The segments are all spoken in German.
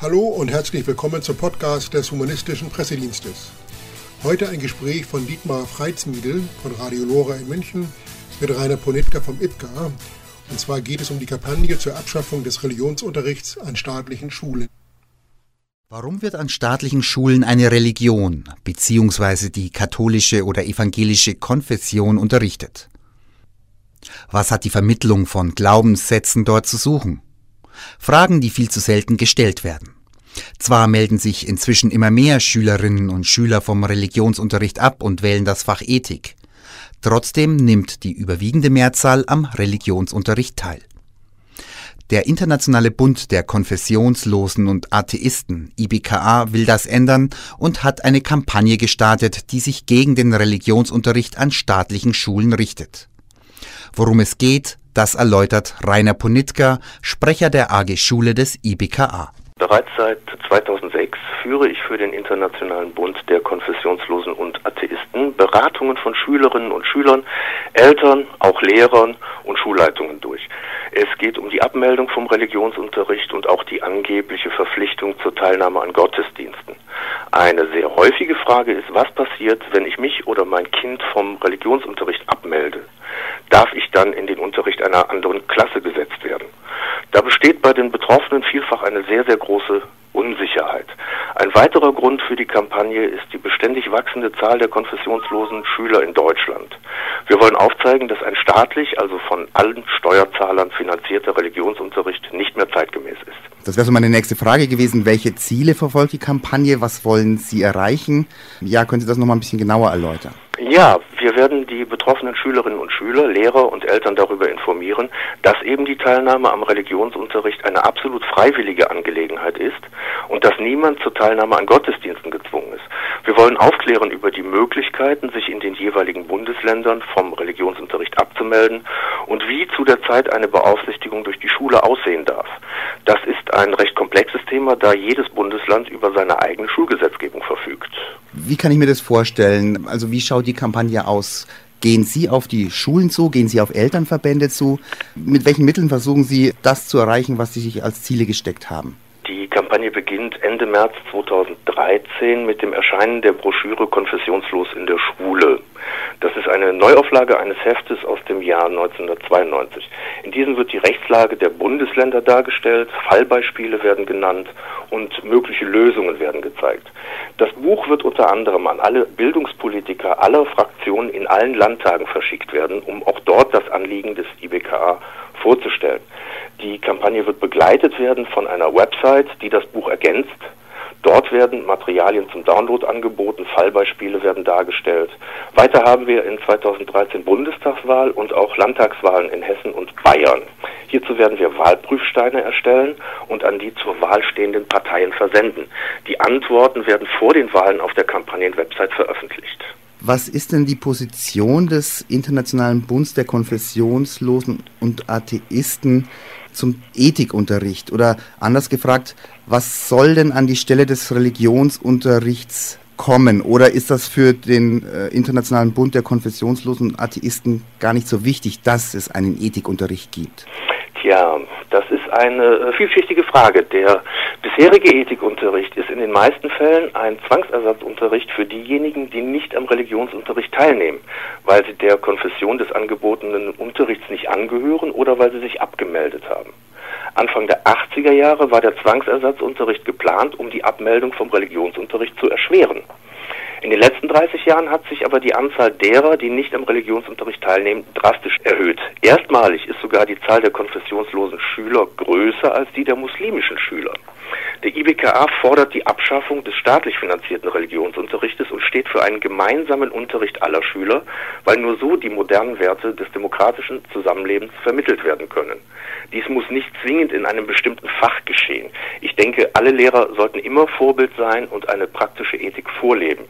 Hallo und herzlich willkommen zum Podcast des Humanistischen Pressedienstes. Heute ein Gespräch von Dietmar Freizmiedel von Radio Lora in München mit Rainer Ponitka vom IPKA. Und zwar geht es um die Kampagne zur Abschaffung des Religionsunterrichts an staatlichen Schulen. Warum wird an staatlichen Schulen eine Religion bzw. die katholische oder evangelische Konfession unterrichtet? Was hat die Vermittlung von Glaubenssätzen dort zu suchen? Fragen, die viel zu selten gestellt werden. Zwar melden sich inzwischen immer mehr Schülerinnen und Schüler vom Religionsunterricht ab und wählen das Fach Ethik. Trotzdem nimmt die überwiegende Mehrzahl am Religionsunterricht teil. Der Internationale Bund der Konfessionslosen und Atheisten, IBKA, will das ändern und hat eine Kampagne gestartet, die sich gegen den Religionsunterricht an staatlichen Schulen richtet. Worum es geht, das erläutert Rainer Ponitka, Sprecher der AG Schule des IBKA. Bereits seit 2006 führe ich für den Internationalen Bund der Konfessionslosen und Atheisten Beratungen von Schülerinnen und Schülern, Eltern, auch Lehrern und Schulleitungen durch. Es geht um die Abmeldung vom Religionsunterricht und auch die angebliche Verpflichtung zur Teilnahme an Gottesdiensten. Eine sehr häufige Frage ist, was passiert, wenn ich mich oder mein Kind vom Religionsunterricht abmelde? Darf ich dann in den Unterricht einer anderen Klasse gesetzt werden? Da besteht bei den Betroffenen vielfach eine sehr, sehr große Unsicherheit. Ein weiterer Grund für die Kampagne ist die beständig wachsende Zahl der konfessionslosen Schüler in Deutschland. Wir wollen aufzeigen, dass ein staatlich, also von allen Steuerzahlern finanzierter Religionsunterricht nicht mehr zeitgemäß ist. Das wäre so meine nächste Frage gewesen. Welche Ziele verfolgt die Kampagne? Was wollen Sie erreichen? Ja, können Sie das nochmal ein bisschen genauer erläutern? Ja, wir werden die betroffenen Schülerinnen und Schüler, Lehrer und Eltern darüber informieren, dass eben die Teilnahme am Religionsunterricht eine absolut freiwillige Angelegenheit ist und dass niemand zur Teilnahme an Gottesdiensten gezwungen ist. Wir wollen aufklären über die Möglichkeiten, sich in den jeweiligen Bundesländern vom Religionsunterricht abzumelden und wie zu der Zeit eine Beaufsichtigung durch die Schule aussehen darf. Das ist ein recht komplexes Thema, da jedes Bundesland über seine eigene Schulgesetzgebung verfügt. Wie kann ich mir das vorstellen? Also wie schaut die Kampagne aus? Gehen Sie auf die Schulen zu? Gehen Sie auf Elternverbände zu? Mit welchen Mitteln versuchen Sie, das zu erreichen, was Sie sich als Ziele gesteckt haben? Die Kampagne beginnt Ende März 2013 mit dem Erscheinen der Broschüre Konfessionslos in der Schule. Das ist eine Neuauflage eines Heftes aus dem Jahr 1992. In diesem wird die Rechtslage der Bundesländer dargestellt, Fallbeispiele werden genannt und mögliche Lösungen werden gezeigt. Das Buch wird unter anderem an alle Bildungspolitiker aller Fraktionen in allen Landtagen verschickt werden, um auch dort das Anliegen des IBKA vorzustellen. Die Kampagne wird begleitet werden von einer Website, die das Buch ergänzt. Dort werden Materialien zum Download angeboten, Fallbeispiele werden dargestellt. Weiter haben wir in 2013 Bundestagswahl und auch Landtagswahlen in Hessen und Bayern. Hierzu werden wir Wahlprüfsteine erstellen und an die zur Wahl stehenden Parteien versenden. Die Antworten werden vor den Wahlen auf der Kampagnenwebsite veröffentlicht. Was ist denn die Position des Internationalen Bundes der Konfessionslosen und Atheisten zum Ethikunterricht? Oder anders gefragt, was soll denn an die Stelle des Religionsunterrichts kommen? Oder ist das für den äh, Internationalen Bund der Konfessionslosen Atheisten gar nicht so wichtig, dass es einen Ethikunterricht gibt? Tja, das ist eine äh, vielschichtige Frage. Der bisherige Ethikunterricht ist in den meisten Fällen ein Zwangsersatzunterricht für diejenigen, die nicht am Religionsunterricht teilnehmen, weil sie der Konfession des angebotenen Unterrichts nicht angehören oder weil sie sich abgemeldet haben. Anfang der 80er Jahre war der Zwangsersatzunterricht geplant, um die Abmeldung vom Religionsunterricht zu erschweren. In den letzten 30 Jahren hat sich aber die Anzahl derer, die nicht am Religionsunterricht teilnehmen, drastisch erhöht. Erstmalig ist sogar die Zahl der konfessionslosen Schüler größer als die der muslimischen Schüler. Der IBKA fordert die Abschaffung des staatlich finanzierten Religionsunterrichtes und steht für einen gemeinsamen Unterricht aller Schüler, weil nur so die modernen Werte des demokratischen Zusammenlebens vermittelt werden können. Dies muss nicht zwingend in einem bestimmten Fach geschehen. Ich denke, alle Lehrer sollten immer Vorbild sein und eine praktische Ethik vorleben.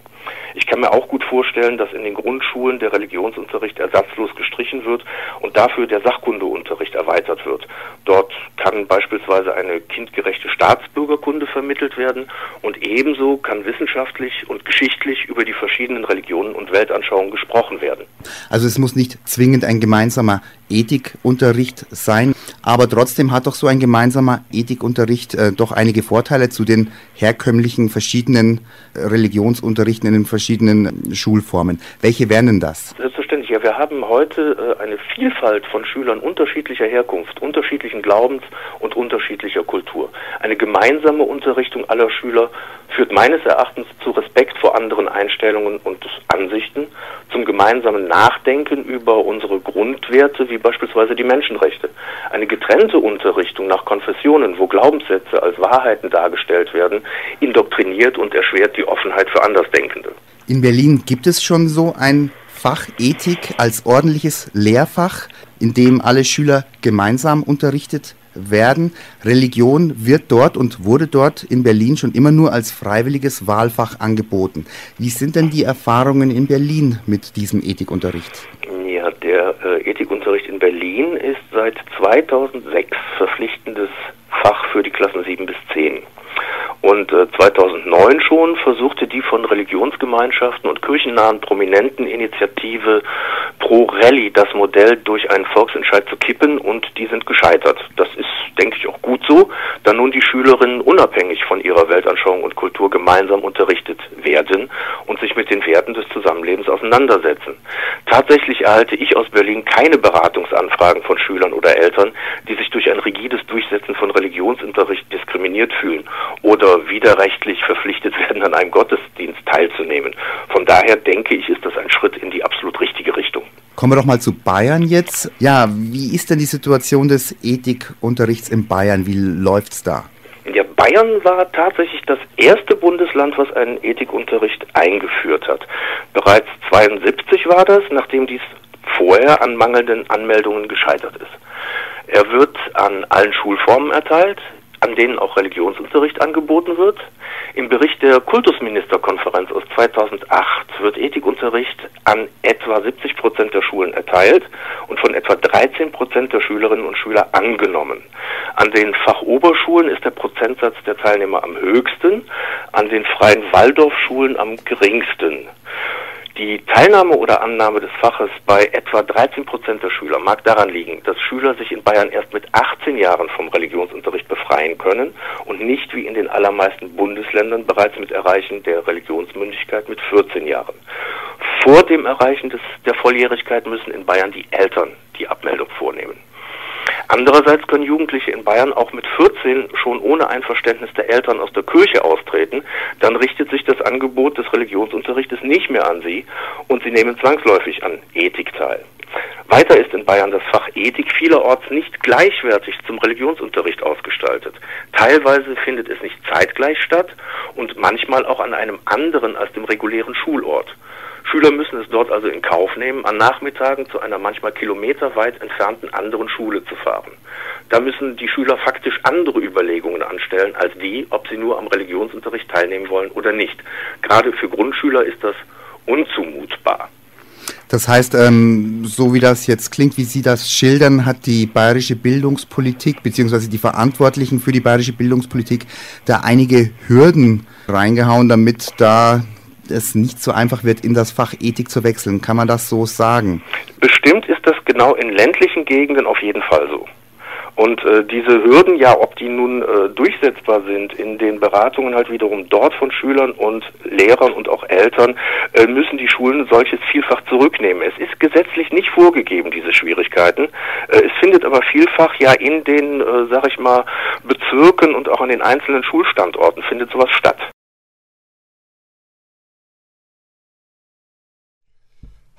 Ich kann mir auch gut vorstellen, dass in den Grundschulen der Religionsunterricht ersatzlos gestrichen wird und dafür der Sachkundeunterricht erweitert wird. Dort kann beispielsweise eine kindgerechte Staatsbürgerkunde vermittelt werden und ebenso kann wissenschaftlich und geschichtlich über die verschiedenen Religionen und Weltanschauungen gesprochen werden. Also es muss nicht zwingend ein gemeinsamer Ethikunterricht sein. Aber trotzdem hat doch so ein gemeinsamer Ethikunterricht äh, doch einige Vorteile zu den herkömmlichen verschiedenen äh, Religionsunterrichten in den verschiedenen Schulformen. Welche wären denn das? Selbstverständlich. Ja, wir haben heute äh, eine Vielfalt von Schülern unterschiedlicher Herkunft, unterschiedlichen Glaubens und unterschiedlicher Kultur. Eine gemeinsame Unterrichtung aller Schüler führt meines Erachtens zu Respekt vor anderen Einstellungen und Ansichten, zum gemeinsamen Nachdenken über unsere Grundwerte, wie beispielsweise die Menschenrechte. Eine getrennte Unterrichtung nach Konfessionen, wo Glaubenssätze als Wahrheiten dargestellt werden, indoktriniert und erschwert die Offenheit für Andersdenkende. In Berlin gibt es schon so ein Fach Ethik als ordentliches Lehrfach, in dem alle Schüler gemeinsam unterrichtet werden. Religion wird dort und wurde dort in Berlin schon immer nur als freiwilliges Wahlfach angeboten. Wie sind denn die Erfahrungen in Berlin mit diesem Ethikunterricht? Ethikunterricht in Berlin ist seit 2006 verpflichtendes Fach für die Klassen 7 bis 10. Und äh, 2009 schon versuchte die von Religionsgemeinschaften und kirchennahen Prominenten Initiative Pro Rally das Modell durch einen Volksentscheid zu kippen und die sind gescheitert. Das ist, denke ich, auch gut so, da nun die Schülerinnen unabhängig von ihrer Weltanschauung und Kultur gemeinsam unterrichtet werden und sich mit den Werten des Zusammenlebens auseinandersetzen. Tatsächlich erhalte ich aus Berlin keine Beratungsanfragen von Schülern oder Eltern, die sich durch ein rigides Durchsetzen von Religionsunterricht diskriminiert fühlen oder widerrechtlich verpflichtet werden, an einem Gottesdienst teilzunehmen. Von daher denke ich, ist das ein Schritt in die absolut richtige Richtung. Kommen wir doch mal zu Bayern jetzt. Ja, wie ist denn die Situation des Ethikunterrichts in Bayern? Wie läuft's da? Ja, Bayern war tatsächlich das erste Bundesland, was einen Ethikunterricht eingeführt hat. Bereits 72 war das, nachdem dies vorher an mangelnden Anmeldungen gescheitert ist. Er wird an allen Schulformen erteilt, an denen auch Religionsunterricht angeboten wird. Im Bericht der Kultusministerkonferenz aus 2008 wird Ethikunterricht an etwa 70 Prozent der Schulen erteilt und von etwa 13 Prozent der Schülerinnen und Schüler angenommen. An den Fachoberschulen ist der Prozentsatz der Teilnehmer am höchsten, an den freien Waldorfschulen am geringsten. Die Teilnahme oder Annahme des Faches bei etwa 13 Prozent der Schüler mag daran liegen, dass Schüler sich in Bayern erst mit 18 Jahren vom Religionsunterricht befreien können und nicht wie in den allermeisten Bundesländern bereits mit Erreichen der Religionsmündigkeit mit 14 Jahren. Vor dem Erreichen des, der Volljährigkeit müssen in Bayern die Eltern die Abmeldung vornehmen. Andererseits können Jugendliche in Bayern auch mit 14 schon ohne Einverständnis der Eltern aus der Kirche austreten. Dann richtet sich das Angebot des Religionsunterrichtes nicht mehr an sie und sie nehmen zwangsläufig an Ethik teil. Weiter ist in Bayern das Fach Ethik vielerorts nicht gleichwertig zum Religionsunterricht ausgestaltet. Teilweise findet es nicht zeitgleich statt und manchmal auch an einem anderen als dem regulären Schulort. Schüler müssen es dort also in Kauf nehmen, an Nachmittagen zu einer manchmal kilometerweit entfernten anderen Schule zu fahren. Da müssen die Schüler faktisch andere Überlegungen anstellen als die, ob sie nur am Religionsunterricht teilnehmen wollen oder nicht. Gerade für Grundschüler ist das unzumutbar. Das heißt, ähm, so wie das jetzt klingt, wie Sie das schildern, hat die bayerische Bildungspolitik beziehungsweise die Verantwortlichen für die bayerische Bildungspolitik da einige Hürden reingehauen, damit da es nicht so einfach wird, in das Fach Ethik zu wechseln. Kann man das so sagen? Bestimmt ist das genau in ländlichen Gegenden auf jeden Fall so. Und äh, diese Hürden, ja, ob die nun äh, durchsetzbar sind in den Beratungen halt wiederum dort von Schülern und Lehrern und auch Eltern, äh, müssen die Schulen solches vielfach zurücknehmen. Es ist gesetzlich nicht vorgegeben, diese Schwierigkeiten. Äh, es findet aber vielfach ja in den, äh, sag ich mal, Bezirken und auch an den einzelnen Schulstandorten findet sowas statt.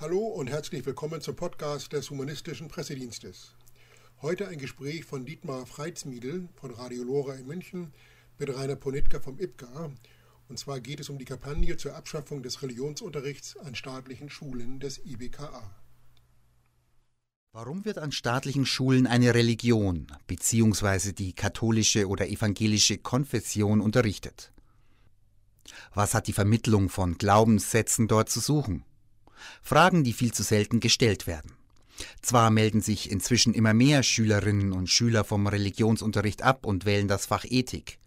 Hallo und herzlich willkommen zum Podcast des Humanistischen Pressedienstes. Heute ein Gespräch von Dietmar Freitsmiedel von Radio Lora in München mit Rainer Ponitka vom IPGA. Und zwar geht es um die Kampagne zur Abschaffung des Religionsunterrichts an staatlichen Schulen des IBKA. Warum wird an staatlichen Schulen eine Religion bzw. die katholische oder evangelische Konfession unterrichtet? Was hat die Vermittlung von Glaubenssätzen dort zu suchen? Fragen, die viel zu selten gestellt werden. Zwar melden sich inzwischen immer mehr Schülerinnen und Schüler vom Religionsunterricht ab und wählen das Fach Ethik.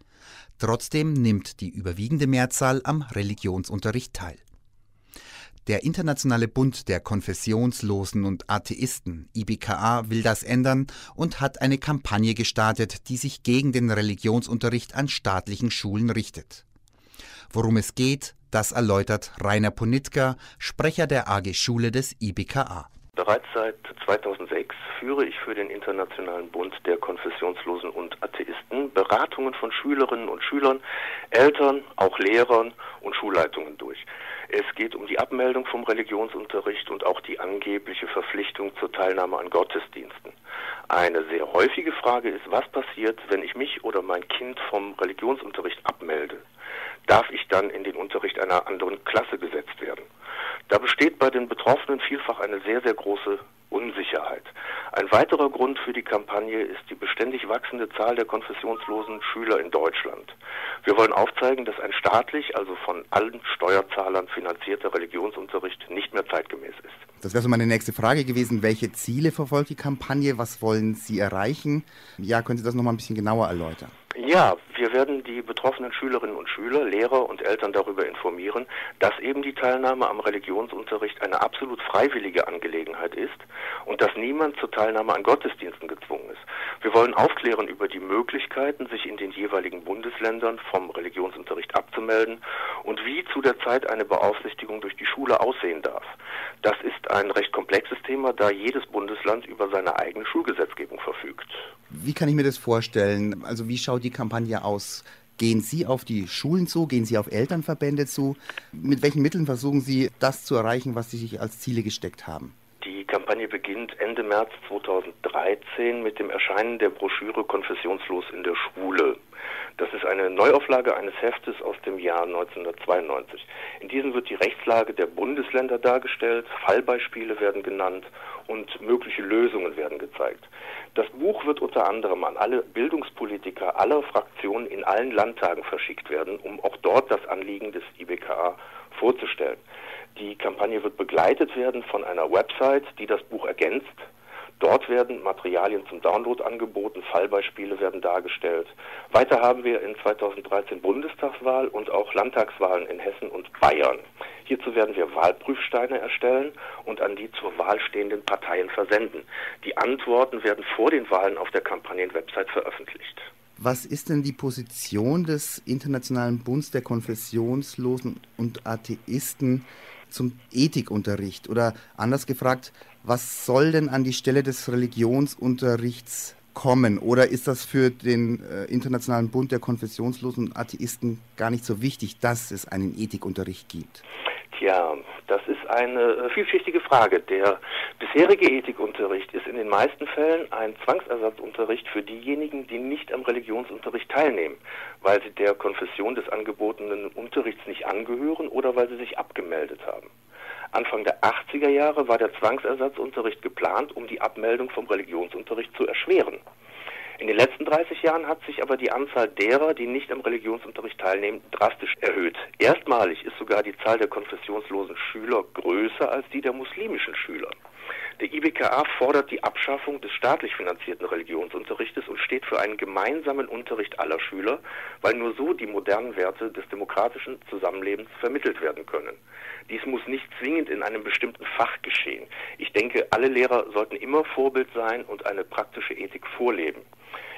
Trotzdem nimmt die überwiegende Mehrzahl am Religionsunterricht teil. Der Internationale Bund der Konfessionslosen und Atheisten, IBKA, will das ändern und hat eine Kampagne gestartet, die sich gegen den Religionsunterricht an staatlichen Schulen richtet. Worum es geht, das erläutert Rainer Ponitka, Sprecher der AG Schule des IBKA. Bereits seit 2006 führe ich für den Internationalen Bund der Konfessionslosen und Atheisten Beratungen von Schülerinnen und Schülern, Eltern, auch Lehrern und Schulleitungen durch. Es geht um die Abmeldung vom Religionsunterricht und auch die angebliche Verpflichtung zur Teilnahme an Gottesdiensten. Eine sehr häufige Frage ist, was passiert, wenn ich mich oder mein Kind vom Religionsunterricht abmelde? Darf ich dann in den Unterricht einer anderen Klasse gesetzt werden? Da besteht bei den Betroffenen vielfach eine sehr, sehr große Unsicherheit. Ein weiterer Grund für die Kampagne ist die beständig wachsende Zahl der konfessionslosen Schüler in Deutschland. Wir wollen aufzeigen, dass ein staatlich, also von allen Steuerzahlern finanzierter Religionsunterricht nicht mehr zeitgemäß ist. Das wäre so meine nächste Frage gewesen. Welche Ziele verfolgt die Kampagne? Was wollen Sie erreichen? Ja, können Sie das nochmal ein bisschen genauer erläutern? Ja, wir werden die betroffenen Schülerinnen und Schüler, Lehrer und Eltern darüber informieren, dass eben die Teilnahme am Religionsunterricht eine absolut freiwillige Angelegenheit ist und dass niemand zur Teilnahme an Gottesdiensten gezwungen ist. Wir wollen aufklären über die Möglichkeiten, sich in den jeweiligen Bundesländern vom Religionsunterricht abzumelden und wie zu der Zeit eine Beaufsichtigung durch die Schule aussehen darf. Das ist ein recht komplexes Thema, da jedes Bundesland über seine eigene Schulgesetzgebung verfügt. Wie kann ich mir das vorstellen? Also wie schaut die Kampagne aus? Gehen Sie auf die Schulen zu? Gehen Sie auf Elternverbände zu? Mit welchen Mitteln versuchen Sie das zu erreichen, was Sie sich als Ziele gesteckt haben? Die Kampagne beginnt Ende März 2013 mit dem Erscheinen der Broschüre Konfessionslos in der Schule. Das ist eine Neuauflage eines Heftes aus dem Jahr 1992. In diesem wird die Rechtslage der Bundesländer dargestellt, Fallbeispiele werden genannt und mögliche Lösungen werden gezeigt. Das Buch wird unter anderem an alle Bildungspolitiker aller Fraktionen in allen Landtagen verschickt werden, um auch dort das Anliegen des IBKA vorzustellen. Die Kampagne wird begleitet werden von einer Website, die das Buch ergänzt. Dort werden Materialien zum Download angeboten, Fallbeispiele werden dargestellt. Weiter haben wir in 2013 Bundestagswahl und auch Landtagswahlen in Hessen und Bayern. Hierzu werden wir Wahlprüfsteine erstellen und an die zur Wahl stehenden Parteien versenden. Die Antworten werden vor den Wahlen auf der Kampagnenwebsite veröffentlicht. Was ist denn die Position des Internationalen Bundes der Konfessionslosen und Atheisten zum Ethikunterricht? Oder anders gefragt, was soll denn an die Stelle des Religionsunterrichts kommen? Oder ist das für den äh, Internationalen Bund der Konfessionslosen und Atheisten gar nicht so wichtig, dass es einen Ethikunterricht gibt? Tja, das ist eine äh, vielschichtige Frage. Der bisherige Ethikunterricht ist in den meisten Fällen ein Zwangsersatzunterricht für diejenigen, die nicht am Religionsunterricht teilnehmen, weil sie der Konfession des angebotenen Unterrichts nicht angehören oder weil sie sich abgemeldet haben. Anfang der 80er Jahre war der Zwangsersatzunterricht geplant, um die Abmeldung vom Religionsunterricht zu erschweren. In den letzten 30 Jahren hat sich aber die Anzahl derer, die nicht am Religionsunterricht teilnehmen, drastisch erhöht. Erstmalig ist sogar die Zahl der konfessionslosen Schüler größer als die der muslimischen Schüler. Der IBKA fordert die Abschaffung des staatlich finanzierten Religionsunterrichtes und steht für einen gemeinsamen Unterricht aller Schüler, weil nur so die modernen Werte des demokratischen Zusammenlebens vermittelt werden können. Dies muss nicht zwingend in einem bestimmten Fach geschehen. Ich denke, alle Lehrer sollten immer Vorbild sein und eine praktische Ethik vorleben.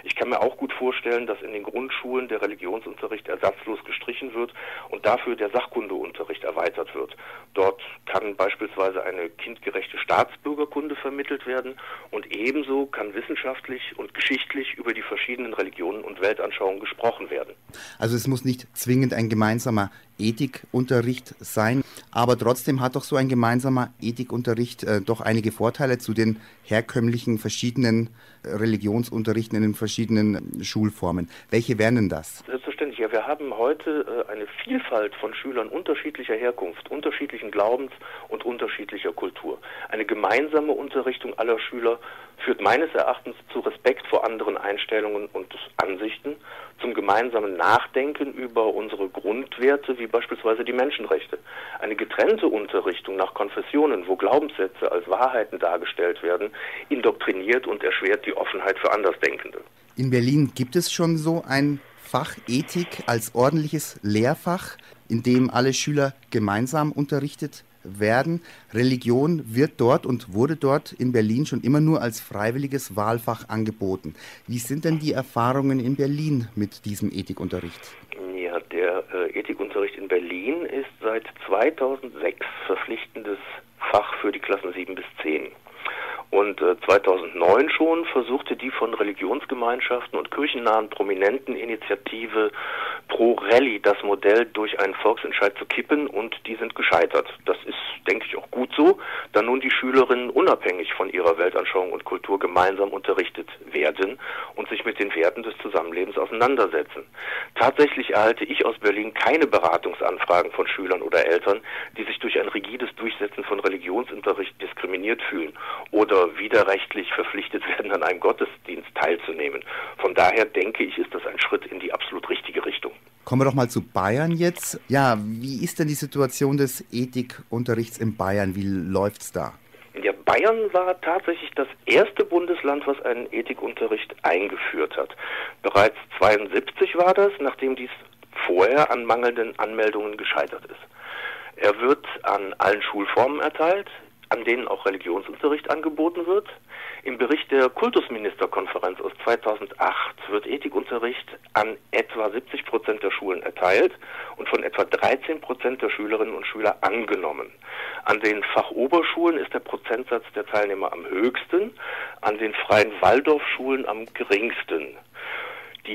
Ich kann mir auch gut vorstellen, dass in den Grundschulen der Religionsunterricht ersatzlos gestrichen wird und dafür der Sachkundeunterricht erweitert wird. Dort kann beispielsweise eine kindgerechte Staatsbürgerkunde vermittelt werden und ebenso kann wissenschaftlich und geschichtlich über die verschiedenen Religionen und Weltanschauungen gesprochen werden. Also es muss nicht zwingend ein gemeinsamer Ethikunterricht sein, aber trotzdem hat doch so ein gemeinsamer Ethikunterricht äh, doch einige Vorteile zu den herkömmlichen verschiedenen äh, Religionsunterrichten in den verschiedenen Schulformen. Welche wären denn das? Selbstverständlich. Ja, wir haben heute äh, eine Vielfalt von Schülern unterschiedlicher Herkunft, unterschiedlichen Glaubens und unterschiedlicher Kultur. Eine gemeinsame Unterrichtung aller Schüler führt meines Erachtens zu Respekt vor anderen Einstellungen und Ansichten, zum gemeinsamen Nachdenken über unsere Grundwerte, wie beispielsweise die Menschenrechte. Eine getrennte Unterrichtung nach Konfessionen, wo Glaubenssätze als Wahrheiten dargestellt werden, indoktriniert und erschwert die Offenheit für Andersdenkende. In Berlin gibt es schon so ein Fach Ethik als ordentliches Lehrfach, in dem alle Schüler gemeinsam unterrichtet werden. Religion wird dort und wurde dort in Berlin schon immer nur als freiwilliges Wahlfach angeboten. Wie sind denn die Erfahrungen in Berlin mit diesem Ethikunterricht? Ja, der äh, Ethikunterricht in Berlin ist seit 2006 verpflichtendes Fach für die Klassen 7 bis 10. Und äh, 2009 schon versuchte die von Religionsgemeinschaften und kirchennahen Prominenten Initiative Pro Rally das Modell durch einen Volksentscheid zu kippen und die sind gescheitert. Das ist, denke ich, auch gut so, da nun die Schülerinnen unabhängig von ihrer Weltanschauung und Kultur gemeinsam unterrichtet werden und sich mit den Werten des Zusammenlebens auseinandersetzen. Tatsächlich erhalte ich aus Berlin keine Beratungsanfragen von Schülern oder Eltern, die sich durch ein rigides Durchsetzen von Religionsunterricht diskriminiert fühlen oder widerrechtlich verpflichtet werden, an einem Gottesdienst teilzunehmen. Von daher denke ich, ist das ein Schritt in die absolut richtige Richtung. Kommen wir doch mal zu Bayern jetzt. Ja, wie ist denn die Situation des Ethikunterrichts in Bayern? Wie läuft's da? Ja, Bayern war tatsächlich das erste Bundesland, was einen Ethikunterricht eingeführt hat. Bereits 72 war das, nachdem dies vorher an mangelnden Anmeldungen gescheitert ist. Er wird an allen Schulformen erteilt, an denen auch Religionsunterricht angeboten wird. Im Bericht der Kultusministerkonferenz aus 2008 wird Ethikunterricht an etwa 70 Prozent der Schulen erteilt und von etwa 13 Prozent der Schülerinnen und Schüler angenommen. An den Fachoberschulen ist der Prozentsatz der Teilnehmer am höchsten, an den freien Waldorfschulen am geringsten.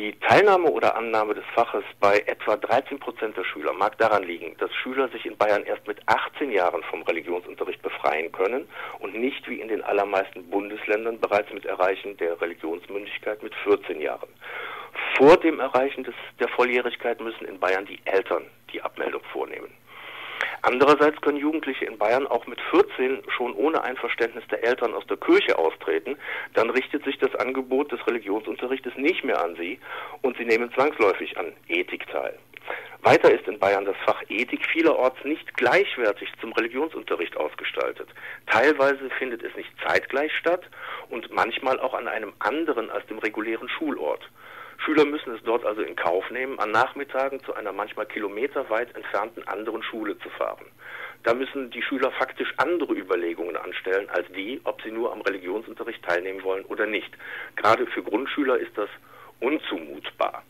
Die Teilnahme oder Annahme des Faches bei etwa 13 Prozent der Schüler mag daran liegen, dass Schüler sich in Bayern erst mit 18 Jahren vom Religionsunterricht befreien können und nicht wie in den allermeisten Bundesländern bereits mit Erreichen der Religionsmündigkeit mit 14 Jahren. Vor dem Erreichen des, der Volljährigkeit müssen in Bayern die Eltern die Abmeldung vornehmen. Andererseits können Jugendliche in Bayern auch mit 14 schon ohne Einverständnis der Eltern aus der Kirche austreten. Dann richtet sich das Angebot des Religionsunterrichtes nicht mehr an sie und sie nehmen zwangsläufig an Ethik teil. Weiter ist in Bayern das Fach Ethik vielerorts nicht gleichwertig zum Religionsunterricht ausgestaltet. Teilweise findet es nicht zeitgleich statt und manchmal auch an einem anderen als dem regulären Schulort. Schüler müssen es dort also in Kauf nehmen, an Nachmittagen zu einer manchmal kilometerweit entfernten anderen Schule zu fahren. Da müssen die Schüler faktisch andere Überlegungen anstellen als die, ob sie nur am Religionsunterricht teilnehmen wollen oder nicht. Gerade für Grundschüler ist das unzumutbar.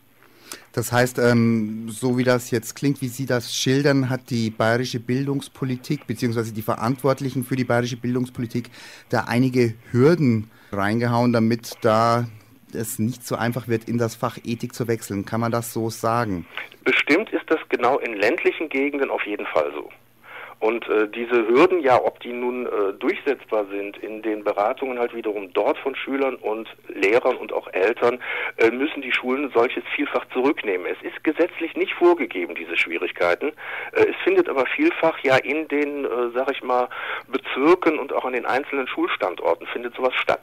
Das heißt, ähm, so wie das jetzt klingt, wie Sie das schildern, hat die bayerische Bildungspolitik bzw. die Verantwortlichen für die bayerische Bildungspolitik da einige Hürden reingehauen, damit da es nicht so einfach wird, in das Fach Ethik zu wechseln. Kann man das so sagen? Bestimmt ist das genau in ländlichen Gegenden auf jeden Fall so. Und äh, diese Hürden, ja, ob die nun äh, durchsetzbar sind in den Beratungen halt wiederum dort von Schülern und Lehrern und auch Eltern, äh, müssen die Schulen solches vielfach zurücknehmen. Es ist gesetzlich nicht vorgegeben, diese Schwierigkeiten. Äh, es findet aber vielfach ja in den, äh, sag ich mal, Bezirken und auch an den einzelnen Schulstandorten findet sowas statt.